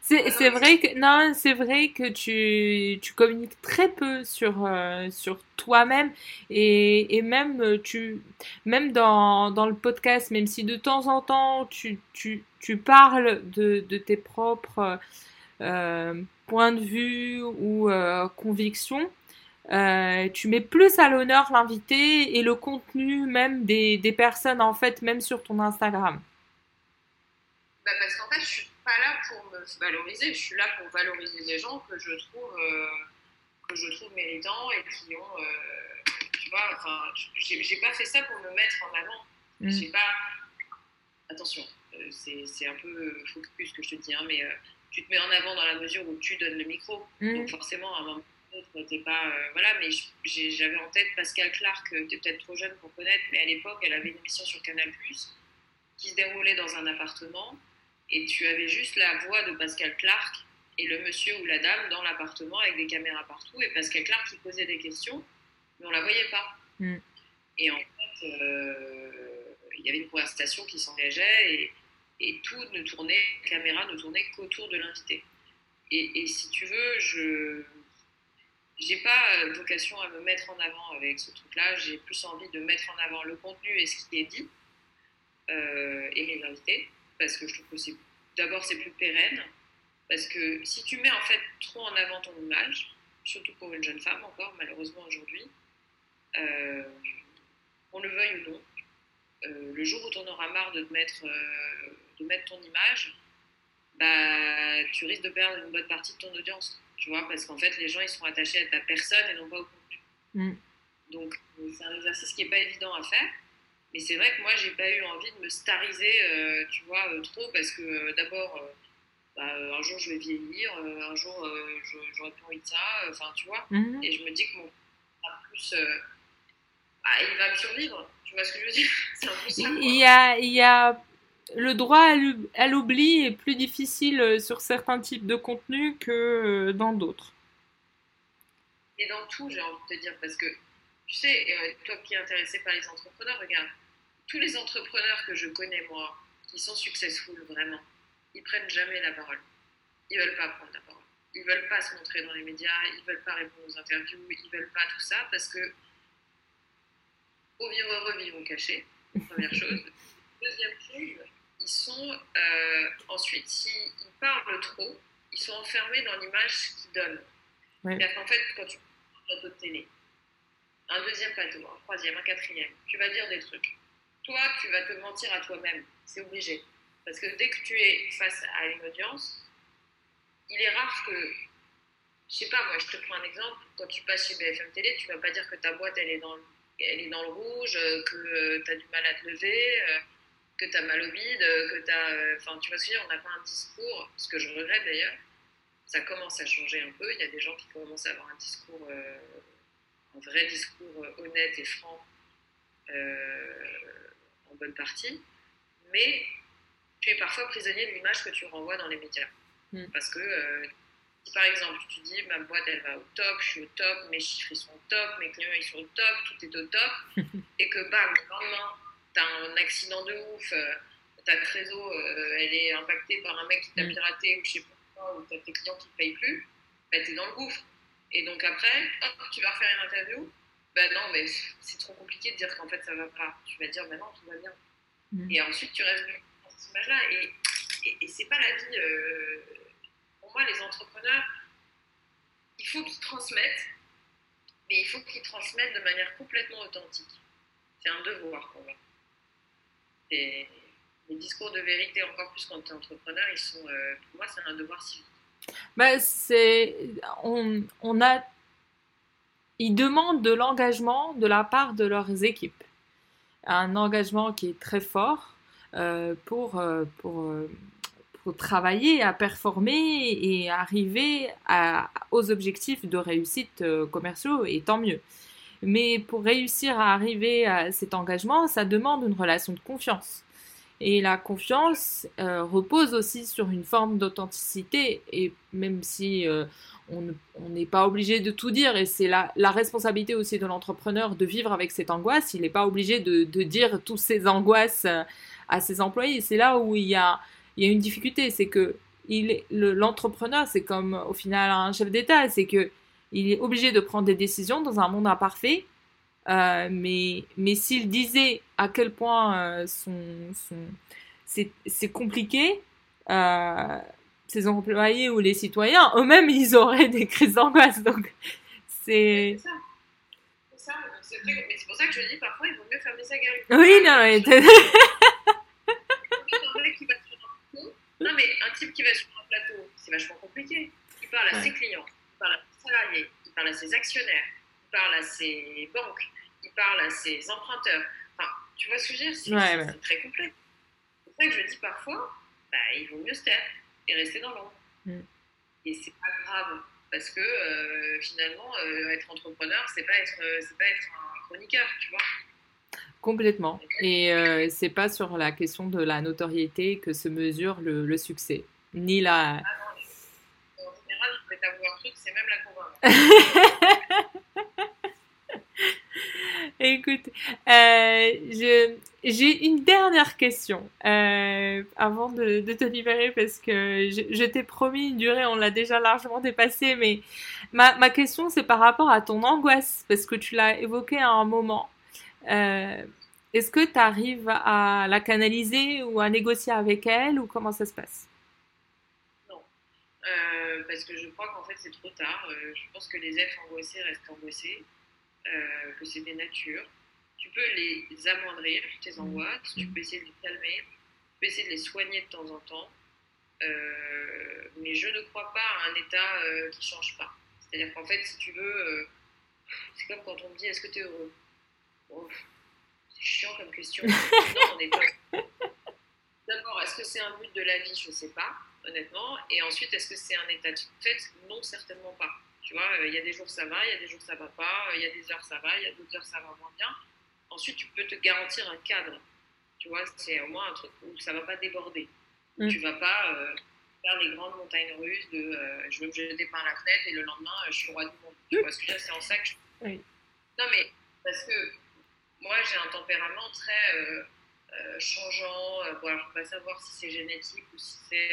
C'est vrai que non, c'est vrai que tu, tu communiques très peu sur, euh, sur toi-même et, et même euh, tu même dans, dans le podcast, même si de temps en temps tu, tu, tu parles de, de tes propres euh, points de vue ou euh, convictions, euh, tu mets plus à l'honneur l'invité et le contenu même des, des personnes en fait, même sur ton Instagram. Bah, parce qu'en fait, je suis pas là pour me valoriser. Je suis là pour valoriser des gens que je trouve, euh, que je trouve méritants et qui ont. euh, tu vois, enfin, j'ai pas fait ça pour me mettre en avant. Mm. J'ai pas. Attention, euh, c'est un peu focus ce que je te dis, hein, mais tu te mets en avant dans la mesure où tu donnes le micro. Mm. Donc forcément, à un moment t'es pas. euh, voilà, mais j'avais en tête Pascal Clark, tu es peut-être trop jeune pour connaître, mais à l'époque, elle avait une émission sur Canal qui se déroulait dans un appartement et tu avais juste la voix de Pascal Clark et le monsieur ou la dame dans l'appartement avec des caméras partout et Pascal Clark qui posait des questions, mais on la voyait pas. Mm. Et en fait, euh, il y avait une conversation qui s'engageait et, et tout ne tournait, la caméra ne tournait qu'autour de l'invité. Et, et si tu veux, je j'ai pas vocation à me mettre en avant avec ce truc-là. J'ai plus envie de mettre en avant le contenu et ce qui est dit euh, et mes invités parce que je trouve que c'est d'abord c'est plus pérenne parce que si tu mets en fait trop en avant ton image, surtout pour une jeune femme encore malheureusement aujourd'hui, euh, on le veuille ou non, euh, le jour où tu en auras marre de te mettre euh, de mettre ton image, bah tu risques de perdre une bonne partie de ton audience, tu vois, parce qu'en fait les gens ils sont attachés à ta personne et non pas au contenu. Mm. Donc c'est un exercice qui est pas évident à faire. Mais c'est vrai que moi, j'ai pas eu envie de me stariser, euh, tu vois, euh, trop, parce que euh, d'abord, bah, un jour je vais vieillir, un jour j'aurais plus envie de ça, enfin, tu vois. Mhm. Et je me dis que mon plus. euh, ah, il va me survivre, tu vois ce que je veux dire? [LAUGHS] C'est un peu ça. quoi. Il y a, il y a le droit à l'oub- à l'oubli est plus difficile sur certains types de contenus que dans d'autres. Et dans tout, j'ai envie de te dire, parce que tu sais, toi qui es intéressé par les entrepreneurs, regarde, tous les entrepreneurs que je connais, moi, qui sont successful vraiment, ils prennent jamais la parole. Ils veulent pas prendre la parole. Ils veulent pas se montrer dans les médias, ils veulent pas répondre aux interviews, ils veulent pas tout ça parce que au vivre heureux, vivons cachés, première chose. [LAUGHS] Deuxième chose, ils sont euh, ensuite, s'ils parlent trop, ils sont enfermés dans l'image qu'ils donnent. Ouais. C'est-à-dire qu'en fait, quand tu prends un plateau de télé, un deuxième plateau, un troisième, un quatrième, tu vas dire des trucs. Toi, tu vas te mentir à toi-même. C'est obligé. Parce que dès que tu es face à une audience, il est rare que. Je sais pas, moi, je te prends un exemple. Quand tu passes chez BFM Télé, tu vas pas dire que ta boîte, elle est dans le, elle est dans le rouge, euh, que tu as du mal à te lever, euh, que tu as mal au bide, euh, que tu as. Enfin, tu vois ce que je veux dire On n'a pas un discours, ce que je regrette d'ailleurs. Ça commence à changer un peu. Il y a des gens qui commencent à avoir un discours, euh, un vrai discours euh, honnête et franc euh, bonne partie. Mais tu es parfois prisonnier de l'image que tu renvoies dans les médias. Mm. Parce que euh, si par exemple tu dis ma boîte elle va au top, je suis au top, mes chiffres ils sont au top, mes clients ils sont au top, tout est au top, [LAUGHS] et que bam, le lendemain, tu as un accident de ouf, euh, ta trésor euh, elle est impactée par un mec qui t'a Mm. piraté ou je sais pas quoi, ou tu as tes clients qui ne payent plus, bah, tu es dans le gouffre. Et donc après, hop, tu vas refaire une interview, bah non, mais c'est trop compliqué de dire qu'en fait ça va pas. Tu vas dire, bah non, tout va bien. Mm. Et ensuite, tu restes dans cette image-là. Et, et, et c'est pas la vie. euh, Pour moi, les entrepreneurs, il faut qu'ils transmettent, mais il faut qu'ils transmettent de manière complètement authentique. C'est un devoir moi. Et les discours de vérité, encore plus quand tu es entrepreneur, ils sont, euh, pour moi, c'est un devoir civique. Bah, c'est, on, on a, ils demandent de l'engagement de la part de leurs équipes. Un engagement qui est très fort. pour, pour, pour travailler, à performer et arriver aux objectifs de réussite commerciaux, et tant mieux. Mais pour réussir à arriver à cet engagement, ça demande une relation de confiance. Et la confiance euh, repose aussi sur une forme d'authenticité. Et même si euh, on n'est pas obligé de tout dire, et c'est la, la, responsabilité aussi de l'entrepreneur de vivre avec cette angoisse, il n'est pas obligé de, dire toutes ses angoisses euh, à ses employés. C'est là où il y a, une difficulté, c'est que l'entrepreneur, c'est comme au final un chef d'État, c'est que il est obligé de prendre des décisions dans un monde imparfait euh, mais mais s'il disait à quel point euh, c'est compliqué, ses employés ou les citoyens, eux-mêmes, ils auraient des crises d'angoisse. Donc, c'est. C'est ça. C'est pour ça que je dis parfois, il vaut mieux fermer sa gueule. Oui, non, mais. non, mais un type qui va sur un plateau, c'est vachement compliqué. Il parle à ses clients, il parle à ses salariés, il parle à ses actionnaires, il parle à ses banques, il parle à ses emprunteurs. Enfin, tu vois ce que je veux dire? C'est très complexe. C'est pour ça que je dis parfois, bah, il vaut mieux se taire et rester dans l'ombre. Mm. Et c'est pas grave, parce que euh, finalement, euh, être entrepreneur, c'est pas être, euh, c'est pas être un chroniqueur, tu vois. Complètement. Et c'est pas sur la question de la notoriété que se mesure le, le succès, ni la. Ah non, en général, je peux t'avouer un truc, c'est même la convaincre. [LAUGHS] [LAUGHS] Écoute, euh, j'ai une dernière question euh, avant de, te libérer parce que je, t'ai promis une durée, on l'a déjà largement dépassée, mais ma, question c'est par rapport à ton angoisse parce que tu l'as évoqué à un moment. Euh, Est-ce que tu arrives à la canaliser ou à négocier avec elle ou comment ça se passe? Non, euh, parce que je crois qu'en fait c'est trop tard. Je pense que les êtres angoissés restent angoissés. Euh, que c'est des natures. Tu peux les amoindrir, tes angoisses, tu mm. peux essayer de les calmer, tu peux essayer de les soigner de temps en temps, euh, mais je ne crois pas à un état euh, qui ne change pas. C'est-à-dire qu'en fait, si tu veux, c'est comme quand on me dit est-ce que tu es heureux? Oh, C'est chiant comme question. [LAUGHS] non, on n'est pas. D'abord, est-ce que c'est un but de la vie? Je ne sais pas, honnêtement. Et ensuite, est-ce que c'est un état de fait? Non, certainement pas. Tu vois, euh, il y a des jours ça va, il y a des jours ça va pas, il y a des heures ça va, il y a d'autres heures ça va moins bien. Ensuite, tu peux te garantir un cadre. Tu vois, c'est au moins un truc où ça va pas déborder. Mm. Tu vas pas euh, faire les grandes montagnes russes de euh, je veux me jeter par la fenêtre et le lendemain je suis roi du monde. Tu vois ce que je c'est en ça que je... Non, mais parce que moi j'ai un tempérament très changeant. bon, alors, on va savoir si c'est génétique ou si c'est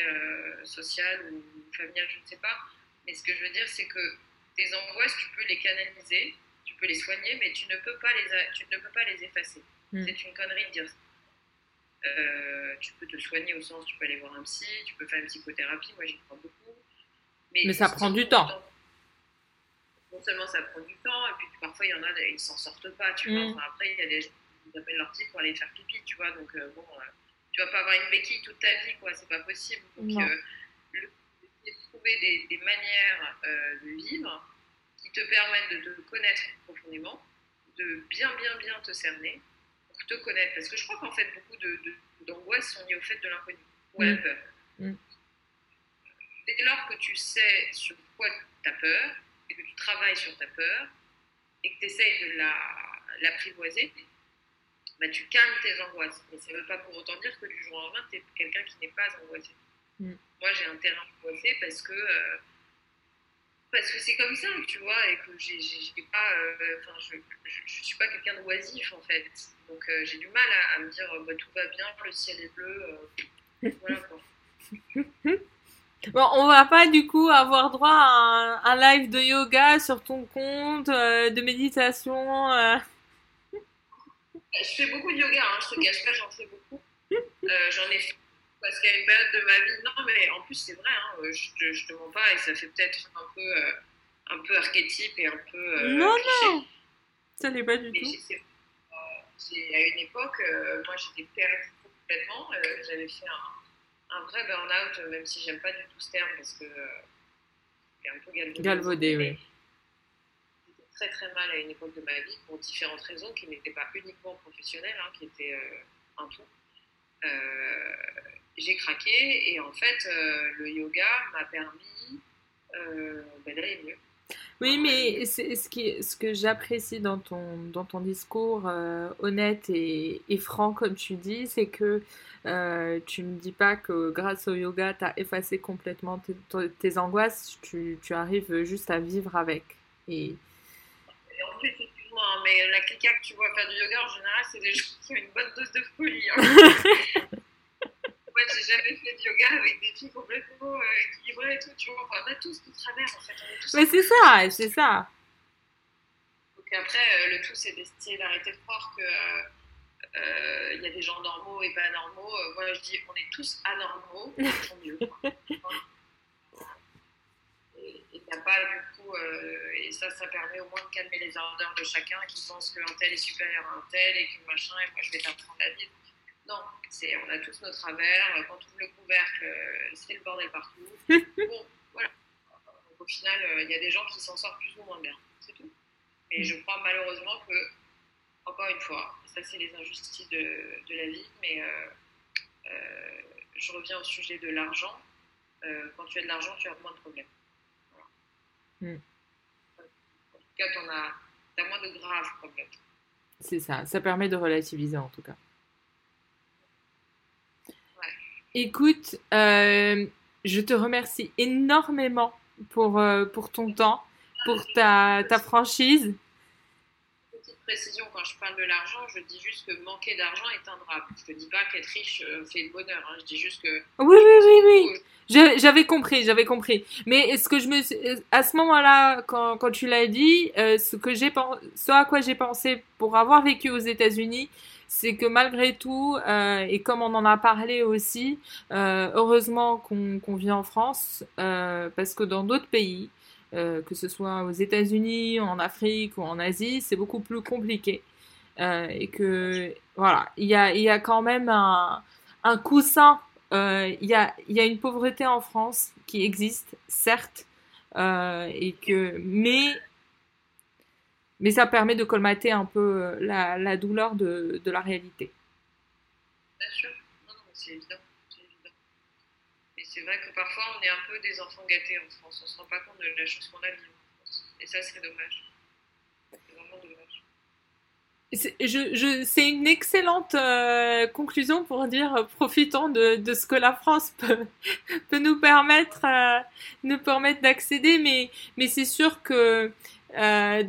social ou familial, je ne sais pas. Mais ce que je veux dire, c'est que tes angoisses, tu peux les canaliser, tu peux les soigner, mais tu ne peux pas les, tu ne peux pas les effacer. Mm. C'est une connerie de dire ça. Euh, tu peux te soigner au sens, tu peux aller voir un psy, tu peux faire une psychothérapie, moi j'y crois beaucoup. Mais, ça prend du temps. Non seulement ça prend du temps, et puis parfois il y en a, ils s'en sortent pas, tu vois. Mm. après, il y a des gens qui appellent leur type pour aller faire pipi, tu vois. Donc euh, bon, euh, tu vas pas avoir une béquille toute ta vie, quoi, c'est pas possible. Donc, trouver des, manières euh, de vivre qui te permettent de te connaître profondément, de bien, bien, bien te cerner pour te connaître. Parce que je crois qu'en fait, beaucoup d'angoisses de, sont liées au fait de l'inconnu ou à la mm. peur. Mm. Dès lors que tu sais sur quoi tu as peur et que tu travailles sur ta peur et que tu essayes de l'apprivoiser, la, bah, tu calmes tes angoisses. Mais ça ne veut pas pour autant dire que du jour au lendemain, tu es quelqu'un qui n'est pas angoissé. Mm. Moi, j'ai un terrain coiffé parce que euh, parce que c'est comme ça, tu vois, et que j'ai pas, euh, je, je, suis pas quelqu'un de oisif en fait, donc euh, j'ai du mal à, me dire bah, tout va bien, le ciel est bleu, [LAUGHS] voilà quoi. Bon, on va pas du coup avoir droit à un, live de yoga sur ton compte, de méditation. Je fais beaucoup de yoga, hein, je te cache pas, j'en fais beaucoup. [LAUGHS] j'en ai fait parce qu'il y a une période de ma vie. Non, mais en plus, c'est vrai, hein, euh, je, je te mens pas et ça fait peut-être un peu, euh, un peu archétype et un peu. Euh, non, non Ça n'est pas du tout. à une époque, moi j'étais perdue complètement. J'avais fait un, un vrai burn-out, même si j'aime pas du tout ce terme parce que c'est un peu galvaudé. Galvaudé, oui. J'étais très très mal à une époque de ma vie pour différentes raisons qui n'étaient pas uniquement professionnelles, hein, qui étaient un tout. J'ai craqué et en fait, le yoga m'a permis bah, d'aller mieux. Oui, mais ce, qui, ce que j'apprécie dans ton, dans ton discours euh, honnête et, et, franc, comme tu dis, c'est que euh, tu ne dis pas que grâce au yoga, tu as effacé complètement tes, angoisses, tu, tu, arrives juste à vivre avec. Et... en plus, excuse-moi, hein, mais la clica que tu vois faire du yoga, en général, c'est des gens qui ont une bonne dose de folie. Hein. [LAUGHS] J'ai jamais fait de yoga avec des filles complètement euh, équilibrées et tout, tu vois. on a tous tout travers, en fait. Mais c'est ça, c'est ça. Donc après, euh, le tout, c'est d'essayer d'arrêter de croire que euh, il y a des gens normaux et pas anormaux. moi, je dis, on est tous anormaux, tant mieux. [LAUGHS] et a pas du coup, et ça, ça permet au moins de calmer les ardeurs de chacun qui pense qu'un tel est supérieur à un tel et que machin, et moi je vais t'apprendre la vie. Non, c'est, on a tous nos travers. Quand on ouvre le couvercle, euh, c'est le bordel partout. [LAUGHS] bon, voilà. au final, il euh, y a des gens qui s'en sortent plus ou moins bien. C'est tout. Et je crois malheureusement que, encore une fois, ça c'est les injustices de, de la vie, mais euh, je reviens au sujet de l'argent. quand tu as de l'argent, tu as moins de problèmes. Hmm. En tout cas, tu as, as moins de graves problèmes. C'est ça, ça permet de relativiser en tout cas. Écoute, euh, je te remercie énormément pour, euh, pour ton temps, pour ta, ta franchise. Petite précision, quand je parle de l'argent, je dis juste que manquer d'argent est un drame. Je ne dis pas qu'être riche euh, fait le bonheur. Hein. Je dis juste que. Oui, oui, oui, oui. J'avais compris, j'avais compris. Mais est-ce que je me, à ce moment-là, quand, quand tu l'as dit, ce que j'ai, ce à quoi j'ai pensé pour avoir vécu aux États-Unis, c'est que malgré tout, euh, et comme on en a parlé aussi, euh, heureusement qu'on vit en France, euh, parce que dans d'autres pays, que ce soit aux États-Unis, en Afrique ou en Asie, c'est beaucoup plus compliqué. et que, voilà, il y a, y a quand même un, un coussin. Il y, a, y a une pauvreté en France qui existe, certes, et que, mais mais ça permet de colmater un peu euh, la, la douleur de, de, la réalité. Bien sûr, non, non, c'est évident. évident. Et c'est vrai que parfois on est un peu des enfants gâtés en France, on ne se rend pas compte de la chose qu'on a vue en France. Et ça, c'est dommage. C'est vraiment dommage. Je, je, c'est une excellente euh, conclusion pour dire euh, profitons de, de, ce que la France [LAUGHS] peut, peut nous permettre, euh, nous permettre d'accéder, mais, mais c'est sûr que euh,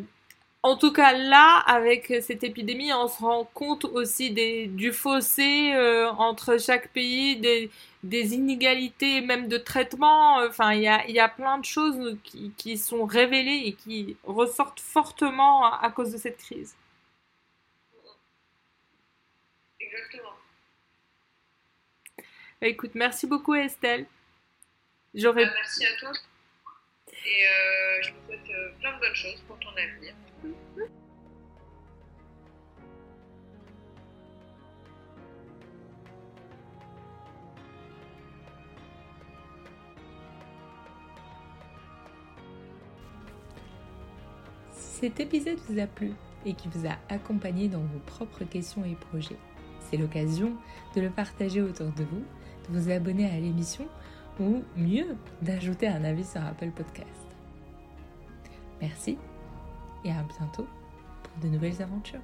en tout cas, là, avec cette épidémie, on se rend compte aussi des, du fossé euh, entre chaque pays, des, des, inégalités, même de traitement. Enfin, il y a, y a, plein de choses qui, qui, sont révélées et qui ressortent fortement à, cause de cette crise. Exactement. Bah, écoute, merci beaucoup Estelle. J'aurais... Bah, merci à toi. Et euh, je vous souhaite euh, plein de bonnes choses pour ton avenir. Cet épisode vous a plu et qui vous a accompagné dans vos propres questions et projets, c'est l'occasion de le partager autour de vous, de vous abonner à l'émission ou mieux, d'ajouter un avis sur Apple Podcast. Merci et à bientôt pour de nouvelles aventures.